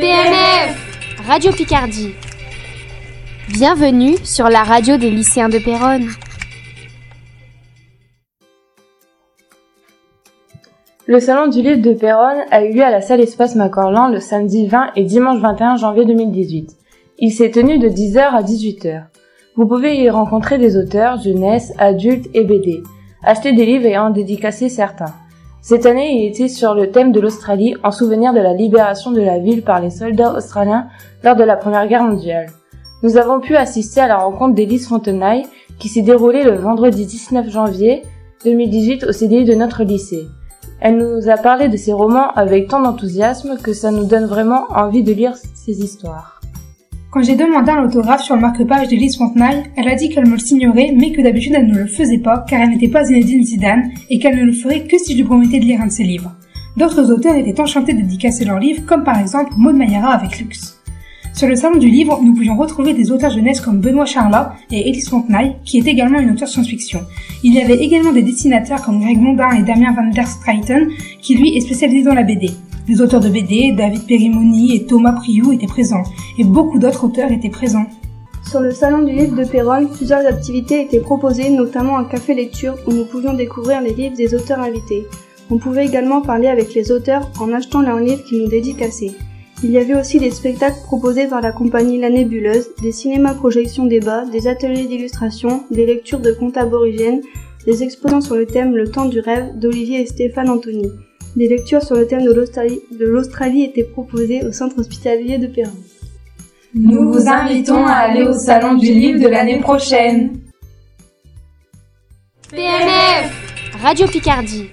PNF Radio Picardie. Bienvenue sur la radio des lycéens de Péronne. Le salon du livre de Péronne a eu lieu à la salle Espace Macorlan le samedi 20 et dimanche 21 janvier 2018. Il s'est tenu de 10h à 18h. Vous pouvez y rencontrer des auteurs, jeunesse, adultes et BD. Acheter des livres et en dédicacer certains. Cette année, il était sur le thème de l'Australie en souvenir de la libération de la ville par les soldats australiens lors de la Première Guerre mondiale. Nous avons pu assister à la rencontre d'Élise Fontenaille qui s'est déroulée le vendredi 19 janvier 2018 au CDI de notre lycée. Elle nous a parlé de ses romans avec tant d'enthousiasme que ça nous donne vraiment envie de lire ses histoires. Quand j'ai demandé un autographe sur le marque-page d'Elise Fontenay, elle a dit qu'elle me le signerait, mais que d'habitude elle ne le faisait pas, car elle n'était pas Zinedine Zidane, et qu'elle ne le ferait que si je lui promettais de lire un de ses livres. D'autres auteurs étaient enchantés de dédicacer leurs livres, comme par exemple Maud Mayara avec Lux. Sur le salon du livre, nous pouvions retrouver des auteurs jeunesse comme Benoît Charlat et Elise Fontenay, qui est également une auteure science-fiction. Il y avait également des dessinateurs comme Greg Mondin et Damien van der Streyten, qui lui est spécialisé dans la BD. Les auteurs de BD, David Perimoni et Thomas Priou étaient présents, et beaucoup d'autres auteurs étaient présents. Sur le salon du livre de Péronne, plusieurs activités étaient proposées, notamment un café lecture où nous pouvions découvrir les livres des auteurs invités. On pouvait également parler avec les auteurs en achetant leurs livres qui nous dédicaçaient. Il y avait aussi des spectacles proposés par la compagnie La Nébuleuse, des cinémas projections débats, des ateliers d'illustration, des lectures de contes aborigènes, des exposants sur le thème Le temps du rêve d'Olivier et Stéphane Anthony. Des lectures sur le thème de l'Australie étaient proposées au centre hospitalier de Perrin. Nous vous invitons à aller au salon du livre de l'année prochaine. PNF Radio Picardie